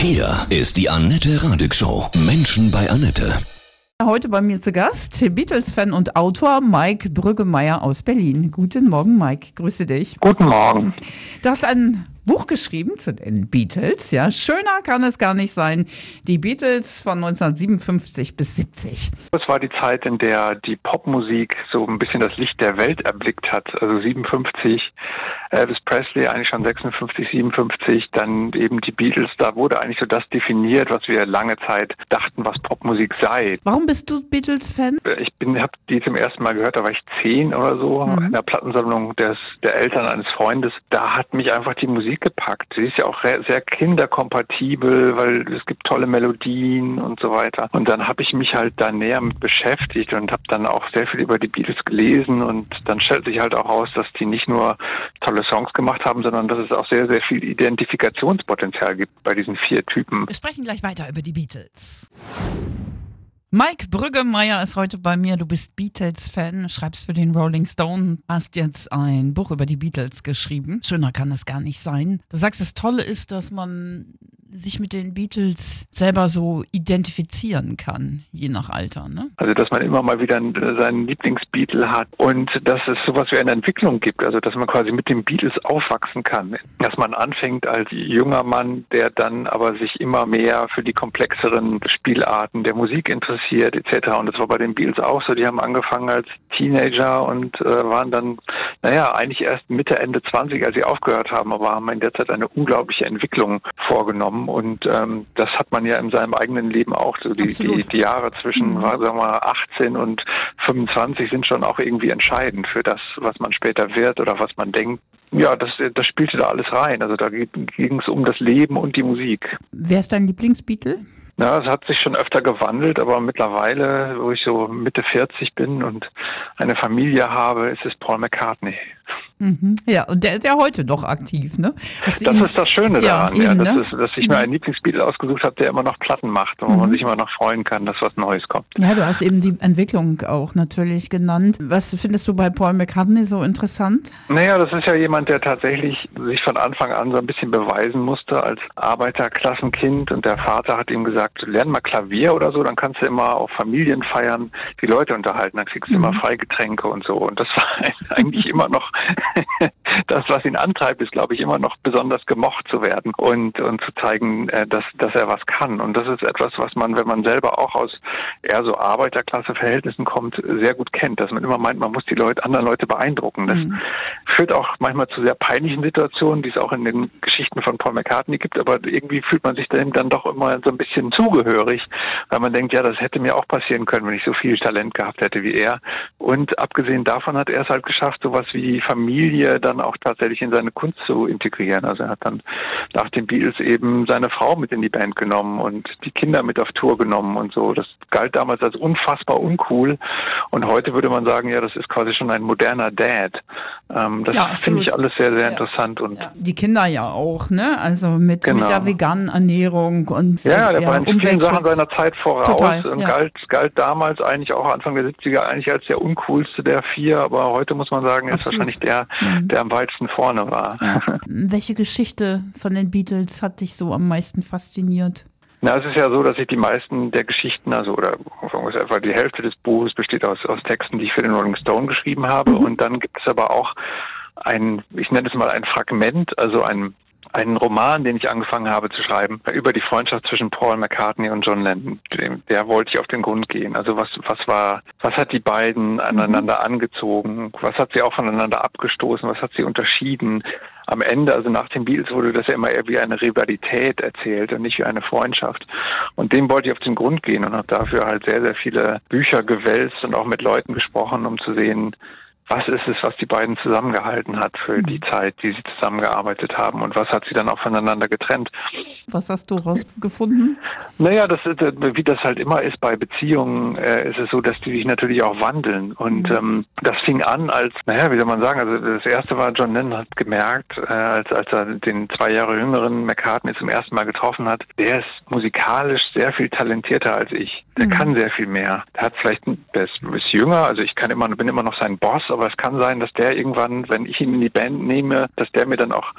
Hier ist die Annette Radig Show. Menschen bei Annette. Heute bei mir zu Gast Beatles-Fan und Autor Mike Brüggemeier aus Berlin. Guten Morgen, Mike. Grüße dich. Guten Morgen. Du hast ein Buch geschrieben zu den Beatles. Ja, schöner kann es gar nicht sein. Die Beatles von 1957 bis 70. Das war die Zeit, in der die Popmusik so ein bisschen das Licht der Welt erblickt hat. Also 57, Elvis Presley eigentlich schon 56, 57, dann eben die Beatles. Da wurde eigentlich so das definiert, was wir lange Zeit dachten, was Popmusik sei. Warum bist du Beatles-Fan? Ich bin, habe die zum ersten Mal gehört, da war ich zehn oder so, mhm. in der Plattensammlung des, der Eltern eines Freundes. Da hat mich einfach die Musik gepackt. Sie ist ja auch sehr kinderkompatibel, weil es gibt tolle Melodien und so weiter. Und dann habe ich mich halt da näher mit beschäftigt und habe dann auch sehr viel über die Beatles gelesen und dann stellt sich halt auch raus, dass die nicht nur tolle Songs gemacht haben, sondern dass es auch sehr, sehr viel Identifikationspotenzial gibt bei diesen vier Typen. Wir sprechen gleich weiter über die Beatles. Mike Brüggemeier ist heute bei mir. Du bist Beatles-Fan, schreibst für den Rolling Stone, hast jetzt ein Buch über die Beatles geschrieben. Schöner kann es gar nicht sein. Du sagst, das Tolle ist, dass man sich mit den Beatles selber so identifizieren kann, je nach Alter. Ne? Also dass man immer mal wieder seinen Lieblingsbeatle hat und dass es sowas wie eine Entwicklung gibt, also dass man quasi mit den Beatles aufwachsen kann. Dass man anfängt als junger Mann, der dann aber sich immer mehr für die komplexeren Spielarten der Musik interessiert etc. Und das war bei den Beatles auch so. Die haben angefangen als Teenager und äh, waren dann, naja, eigentlich erst Mitte, Ende 20, als sie aufgehört haben, aber haben in der Zeit eine unglaubliche Entwicklung vorgenommen haben. Und ähm, das hat man ja in seinem eigenen Leben auch. So die, die, die, Jahre zwischen, mhm. sagen wir mal, 18 und 25 sind schon auch irgendwie entscheidend für das, was man später wird oder was man denkt. Ja, das, das spielte da alles rein. Also da ging es um das Leben und die Musik. Wer ist dein Lieblingsbeatle? Ja, es hat sich schon öfter gewandelt, aber mittlerweile, wo ich so Mitte 40 bin und eine Familie habe, ist es Paul McCartney. Mhm. Ja, und der ist ja heute noch aktiv, ne? das ihn, ist das Schöne daran, ja, eben, ja dass, ne? es, dass, ich mir mhm. einen Lieblingsbeatle ausgesucht habe, der immer noch Platten macht und wo mhm. man sich immer noch freuen kann, dass was Neues kommt. Ja, du hast eben die Entwicklung auch natürlich genannt. Was findest du bei Paul McCartney so interessant? Naja, das ist ja jemand, der tatsächlich sich von Anfang an so ein bisschen beweisen musste als Arbeiterklassenkind und der Vater hat ihm gesagt, lern mal Klavier oder so, dann kannst du immer auf Familienfeiern die Leute unterhalten, dann kriegst du mhm. immer Freigetränke und so. Und das war eigentlich immer noch das, was ihn antreibt, ist, glaube ich, immer noch besonders gemocht zu werden und, und zu zeigen, äh, dass, dass er was kann. Und das ist etwas, was man, wenn man selber auch aus eher so Arbeiterklasse-Verhältnissen kommt, sehr gut kennt, dass man immer meint, man muss die Leute, anderen Leute beeindrucken. Das mhm. führt auch manchmal zu sehr peinlichen Situationen, die es auch in den Geschichten von Paul McCartney gibt, aber irgendwie fühlt man sich dem dann doch immer so ein bisschen zugehörig, weil man denkt, ja, das hätte mir auch passieren können, wenn ich so viel Talent gehabt hätte wie er. Und abgesehen davon hat er es halt geschafft, sowas wie Familie dann auch tatsächlich in seine Kunst zu integrieren. Also er hat dann nach den Beatles eben seine Frau mit in die Band genommen und die Kinder mit auf Tour genommen und so. Das galt damals als unfassbar uncool. Und heute würde man sagen, ja, das ist quasi schon ein moderner Dad. Ähm, das ja, finde ich alles sehr, sehr ja. interessant. Und ja. Die Kinder ja auch, ne? Also mit, genau. mit der veganen Ernährung und Ja, der war in vielen Sachen seiner Zeit voraus Total, und galt, galt damals eigentlich auch Anfang der 70er eigentlich als der uncoolste der vier, aber heute muss man sagen, er ist wahrscheinlich der, mhm. der am weitesten vorne war. Welche Geschichte von den Beatles hat dich so am meisten fasziniert? Na, es ist ja so, dass ich die meisten der Geschichten, also oder etwa die Hälfte des Buches besteht aus, aus Texten, die ich für den Rolling Stone geschrieben habe. Mhm. Und dann gibt es aber auch ein, ich nenne es mal ein Fragment, also ein einen Roman, den ich angefangen habe zu schreiben, über die Freundschaft zwischen Paul McCartney und John Lennon. Der wollte ich auf den Grund gehen. Also was, was war, was hat die beiden aneinander mhm. angezogen? Was hat sie auch voneinander abgestoßen? Was hat sie unterschieden? Am Ende, also nach den Beatles, wurde das ja immer eher wie eine Rivalität erzählt und nicht wie eine Freundschaft. Und dem wollte ich auf den Grund gehen und habe dafür halt sehr, sehr viele Bücher gewälzt und auch mit Leuten gesprochen, um zu sehen, was ist es, was die beiden zusammengehalten hat für die mhm. Zeit, die sie zusammengearbeitet haben und was hat sie dann auch voneinander getrennt. Was hast du rausgefunden? Naja, das, wie das halt immer ist bei Beziehungen, äh, ist es so, dass die sich natürlich auch wandeln. Und mhm. ähm, das fing an als, naja, wie soll man sagen, also das erste war, John Lennon hat gemerkt, äh, als, als er den zwei Jahre jüngeren McCartney zum ersten Mal getroffen hat, der ist musikalisch sehr viel talentierter als ich. Der mhm. kann sehr viel mehr. Der hat vielleicht, der ist, ist jünger, also ich kann immer, bin immer noch sein Boss, aber es kann sein, dass der irgendwann, wenn ich ihn in die Band nehme, dass der mir dann auch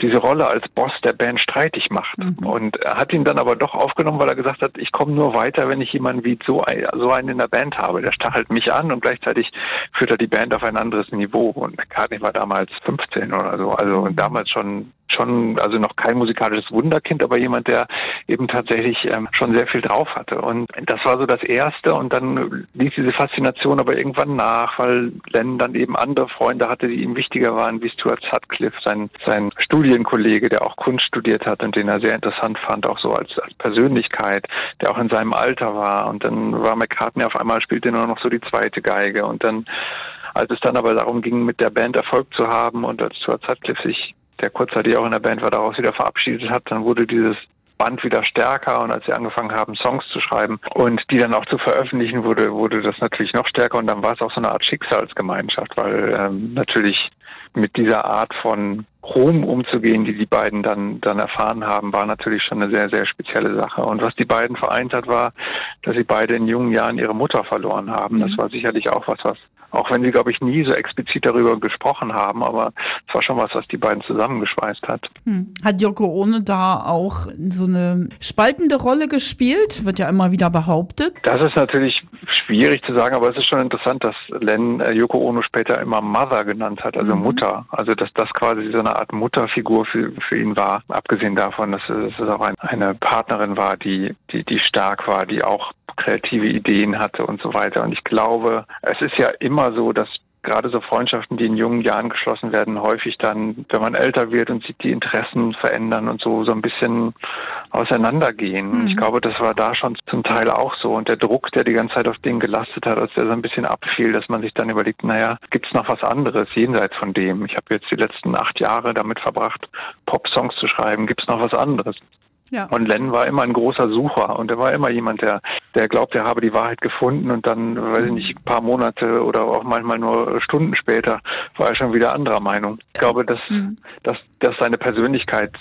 diese Rolle als Boss der Band streitig macht. Mhm. Und er hat ihn dann aber doch aufgenommen, weil er gesagt hat, ich komme nur weiter, wenn ich jemanden wie so, so einen in der Band habe. Der stachelt mich an und gleichzeitig führt er die Band auf ein anderes Niveau. Und McCartney war damals 15 oder so, also und damals schon schon, also noch kein musikalisches Wunderkind, aber jemand, der eben tatsächlich ähm, schon sehr viel drauf hatte. Und das war so das Erste und dann ließ diese Faszination aber irgendwann nach, weil Len dann eben andere Freunde hatte, die ihm wichtiger waren, wie Stuart Sutcliffe, sein, sein Studienkollege, der auch Kunst studiert hat und den er sehr interessant fand, auch so als, als Persönlichkeit, der auch in seinem Alter war. Und dann war McCartney auf einmal, spielte nur noch so die zweite Geige und dann als es dann aber darum ging, mit der Band Erfolg zu haben und als Stuart Sutcliffe sich der kurzzeitig auch in der Band war, daraus wieder verabschiedet hat, dann wurde dieses Band wieder stärker und als sie angefangen haben, Songs zu schreiben und die dann auch zu veröffentlichen, wurde, wurde das natürlich noch stärker und dann war es auch so eine Art Schicksalsgemeinschaft, weil ähm, natürlich mit dieser Art von Ruhm umzugehen, die die beiden dann, dann erfahren haben, war natürlich schon eine sehr, sehr spezielle Sache. Und was die beiden vereint hat, war, dass sie beide in jungen Jahren ihre Mutter verloren haben. Mhm. Das war sicherlich auch was, was auch wenn sie, glaube ich, nie so explizit darüber gesprochen haben, aber es war schon was, was die beiden zusammengeschweißt hat. Hm. Hat Yoko Ono da auch so eine spaltende Rolle gespielt? Wird ja immer wieder behauptet. Das ist natürlich schwierig zu sagen, aber es ist schon interessant, dass Len äh, Yoko Ono später immer Mother genannt hat, also mhm. Mutter. Also dass das quasi so eine Art Mutterfigur für, für ihn war. Abgesehen davon, dass es, dass es auch ein, eine Partnerin war, die, die, die stark war, die auch kreative Ideen hatte und so weiter. Und ich glaube, es ist ja immer so, dass gerade so Freundschaften, die in jungen Jahren geschlossen werden, häufig dann, wenn man älter wird und sich die Interessen verändern und so, so ein bisschen auseinandergehen. Mhm. Ich glaube, das war da schon zum Teil auch so. Und der Druck, der die ganze Zeit auf den gelastet hat, als der so ein bisschen abfiel, dass man sich dann überlegt, naja, gibt's noch was anderes jenseits von dem? Ich habe jetzt die letzten acht Jahre damit verbracht, Pop-Songs zu schreiben. Gibt's noch was anderes? Ja. Und Len war immer ein großer Sucher und er war immer jemand, der, der glaubt, er habe die Wahrheit gefunden und dann, weiß ich nicht, ein paar Monate oder auch manchmal nur Stunden später war er schon wieder anderer Meinung. Ich glaube, dass, mhm. dass, dass seine Persönlichkeit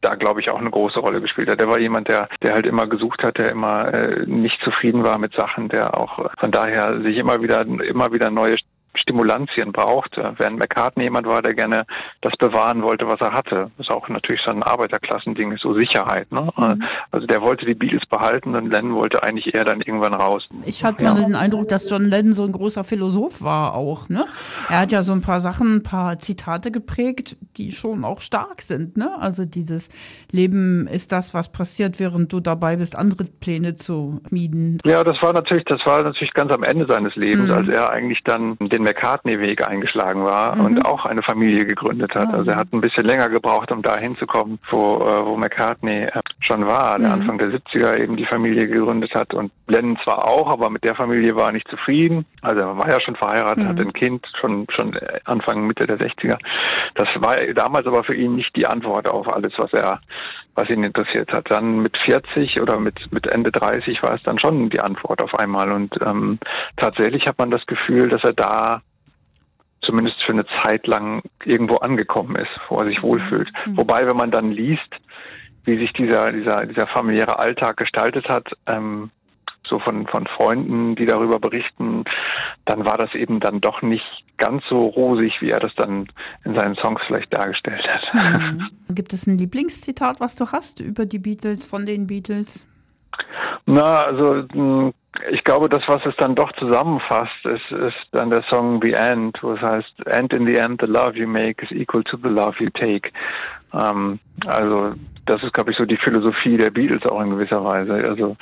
da glaube ich auch eine große Rolle gespielt hat. Der war jemand, der, der halt immer gesucht hat, der immer äh, nicht zufrieden war mit Sachen, der auch von daher sich immer wieder immer wieder neue Stimulantien brauchte. Während McCartney jemand war, der gerne das bewahren wollte, was er hatte. Das ist auch natürlich so ein Arbeiterklassending, so Sicherheit. Ne? Mhm. Also der wollte die Beatles behalten und Lennon wollte eigentlich eher dann irgendwann raus. Ich hatte ja. mal den Eindruck, dass John Lennon so ein großer Philosoph war auch. Ne? Er hat ja so ein paar Sachen, ein paar Zitate geprägt, die schon auch stark sind. Ne? Also dieses Leben ist das, was passiert, während du dabei bist, andere Pläne zu schmieden. Ja, das war natürlich, das war natürlich ganz am Ende seines Lebens, mhm. als er eigentlich dann den den McCartney-Weg eingeschlagen war mhm. und auch eine Familie gegründet hat. Mhm. Also er hat ein bisschen länger gebraucht, um da hinzukommen, wo, äh, wo McCartney äh, schon war, der mhm. Anfang der 70er eben die Familie gegründet hat und Lennon zwar auch, aber mit der Familie war er nicht zufrieden. Also er war ja schon verheiratet, hatte mhm. ein Kind, schon, schon Anfang, Mitte der 60er. Das war damals aber für ihn nicht die Antwort auf alles, was er was ihn interessiert hat. Dann mit 40 oder mit, mit Ende 30 war es dann schon die Antwort auf einmal. Und ähm, tatsächlich hat man das Gefühl, dass er da zumindest für eine Zeit lang irgendwo angekommen ist, wo er sich wohlfühlt. Mhm. Wobei, wenn man dann liest, wie sich dieser, dieser, dieser familiäre Alltag gestaltet hat, ähm, so von, von Freunden, die darüber berichten, dann war das eben dann doch nicht ganz so rosig, wie er das dann in seinen Songs vielleicht dargestellt hat. Mhm. Gibt es ein Lieblingszitat, was du hast über die Beatles, von den Beatles? Na, also hm, ich glaube, das, was es dann doch zusammenfasst, ist, ist dann der Song The End, wo es heißt, And in the end, the love you make is equal to the love you take. Ähm, also das ist, glaube ich, so die Philosophie der Beatles auch in gewisser Weise. Also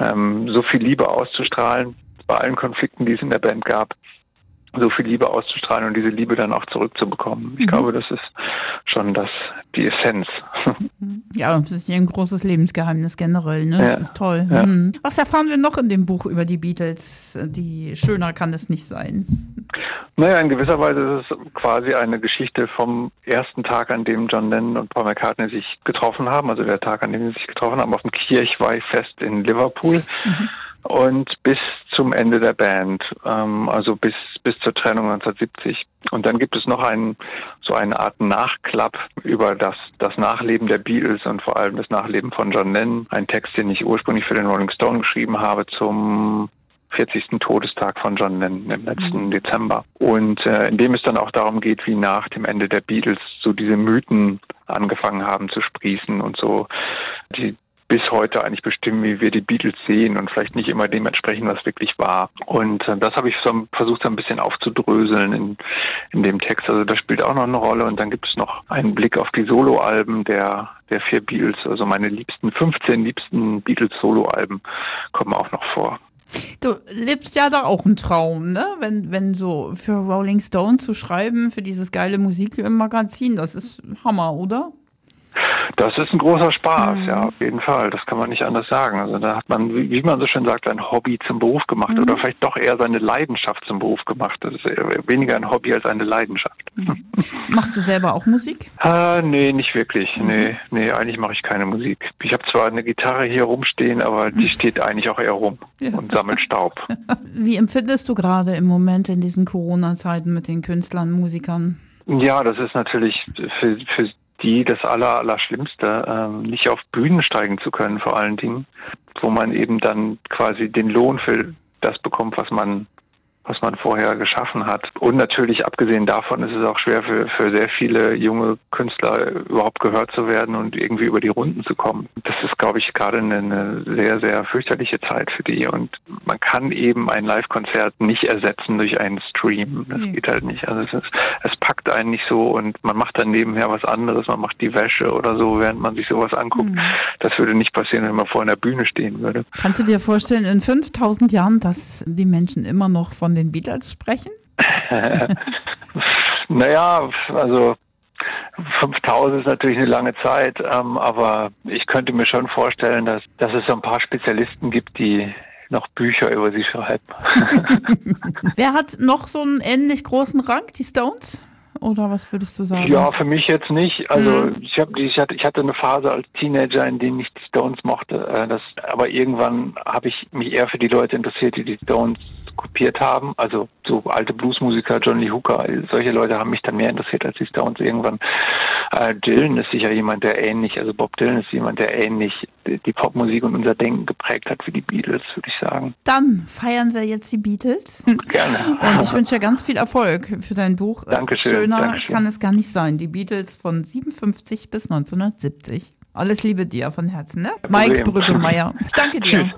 ähm, so viel Liebe auszustrahlen bei allen Konflikten, die es in der Band gab, so viel Liebe auszustrahlen und diese Liebe dann auch zurückzubekommen. Ich mhm. glaube, das ist schon das, die Essenz. Ja, das ist ja ein großes Lebensgeheimnis generell, ne? Das ja. ist toll. Ja. Mhm. Was erfahren wir noch in dem Buch über die Beatles? Die schöner kann es nicht sein. Naja, in gewisser Weise ist es quasi eine Geschichte vom ersten Tag, an dem John Lennon und Paul McCartney sich getroffen haben, also der Tag, an dem sie sich getroffen haben, auf dem Kirchweihfest in Liverpool. Mhm und bis zum Ende der Band, ähm, also bis bis zur Trennung 1970. Und dann gibt es noch einen so eine Art Nachklapp über das das Nachleben der Beatles und vor allem das Nachleben von John Lennon. Ein Text, den ich ursprünglich für den Rolling Stone geschrieben habe zum 40. Todestag von John Lennon im letzten mhm. Dezember. Und äh, in dem es dann auch darum geht, wie nach dem Ende der Beatles so diese Mythen angefangen haben zu sprießen und so die bis heute eigentlich bestimmen, wie wir die Beatles sehen und vielleicht nicht immer dementsprechend, was wirklich war. Und äh, das habe ich so versucht, so ein bisschen aufzudröseln in, in dem Text. Also das spielt auch noch eine Rolle. Und dann gibt es noch einen Blick auf die Soloalben der, der vier Beatles. Also meine liebsten, 15 liebsten Beatles-Soloalben kommen auch noch vor. Du lebst ja da auch einen Traum, ne? Wenn, wenn so für Rolling Stone zu schreiben, für dieses geile Musik im Magazin, das ist Hammer, oder? Das ist ein großer Spaß, mhm. ja, auf jeden Fall. Das kann man nicht anders sagen. Also da hat man, wie man so schön sagt, ein Hobby zum Beruf gemacht mhm. oder vielleicht doch eher seine Leidenschaft zum Beruf gemacht. Das ist weniger ein Hobby als eine Leidenschaft. Mhm. Machst du selber auch Musik? Äh, nee, nicht wirklich. Mhm. Nee, nee, eigentlich mache ich keine Musik. Ich habe zwar eine Gitarre hier rumstehen, aber die steht eigentlich auch eher rum ja. und sammelt Staub. Wie empfindest du gerade im Moment in diesen Corona-Zeiten mit den Künstlern, Musikern? Ja, das ist natürlich für, für die das Aller, Allerschlimmste, ähm, nicht auf Bühnen steigen zu können vor allen Dingen, wo man eben dann quasi den Lohn für das bekommt, was man was man vorher geschaffen hat. Und natürlich, abgesehen davon, ist es auch schwer für, für sehr viele junge Künstler überhaupt gehört zu werden und irgendwie über die Runden zu kommen. Das ist, glaube ich, gerade eine sehr, sehr fürchterliche Zeit für die. Und man kann eben ein Live-Konzert nicht ersetzen durch einen Stream. Das mhm. geht halt nicht. Also es, ist, es packt einen nicht so und man macht dann nebenher was anderes. Man macht die Wäsche oder so, während man sich sowas anguckt. Mhm. Das würde nicht passieren, wenn man vor einer Bühne stehen würde. Kannst du dir vorstellen, in 5000 Jahren, dass die Menschen immer noch von von den Beatles sprechen? naja, also 5000 ist natürlich eine lange Zeit, ähm, aber ich könnte mir schon vorstellen, dass, dass es so ein paar Spezialisten gibt, die noch Bücher über sie schreiben. Wer hat noch so einen ähnlich großen Rang, die Stones? Oder was würdest du sagen? Ja, für mich jetzt nicht. Also mhm. ich, hab, ich, hatte, ich hatte eine Phase als Teenager, in der ich die Stones mochte. Äh, das, aber irgendwann habe ich mich eher für die Leute interessiert, die die Stones kopiert haben. Also so alte Bluesmusiker, John Lee Hooker, solche Leute haben mich dann mehr interessiert als die Stones irgendwann. Äh, Dylan ist sicher jemand, der ähnlich, also Bob Dylan ist jemand, der ähnlich die Popmusik und unser Denken geprägt hat wie die Beatles, würde ich sagen. Dann feiern wir jetzt die Beatles. Gerne. Und ich wünsche dir ganz viel Erfolg für dein Buch. Dankeschön. Schöner Dankeschön. kann es gar nicht sein. Die Beatles von 57 bis 1970. Alles Liebe dir von Herzen, ne? Mike Brüggemeier. Ich danke dir. Tschüss.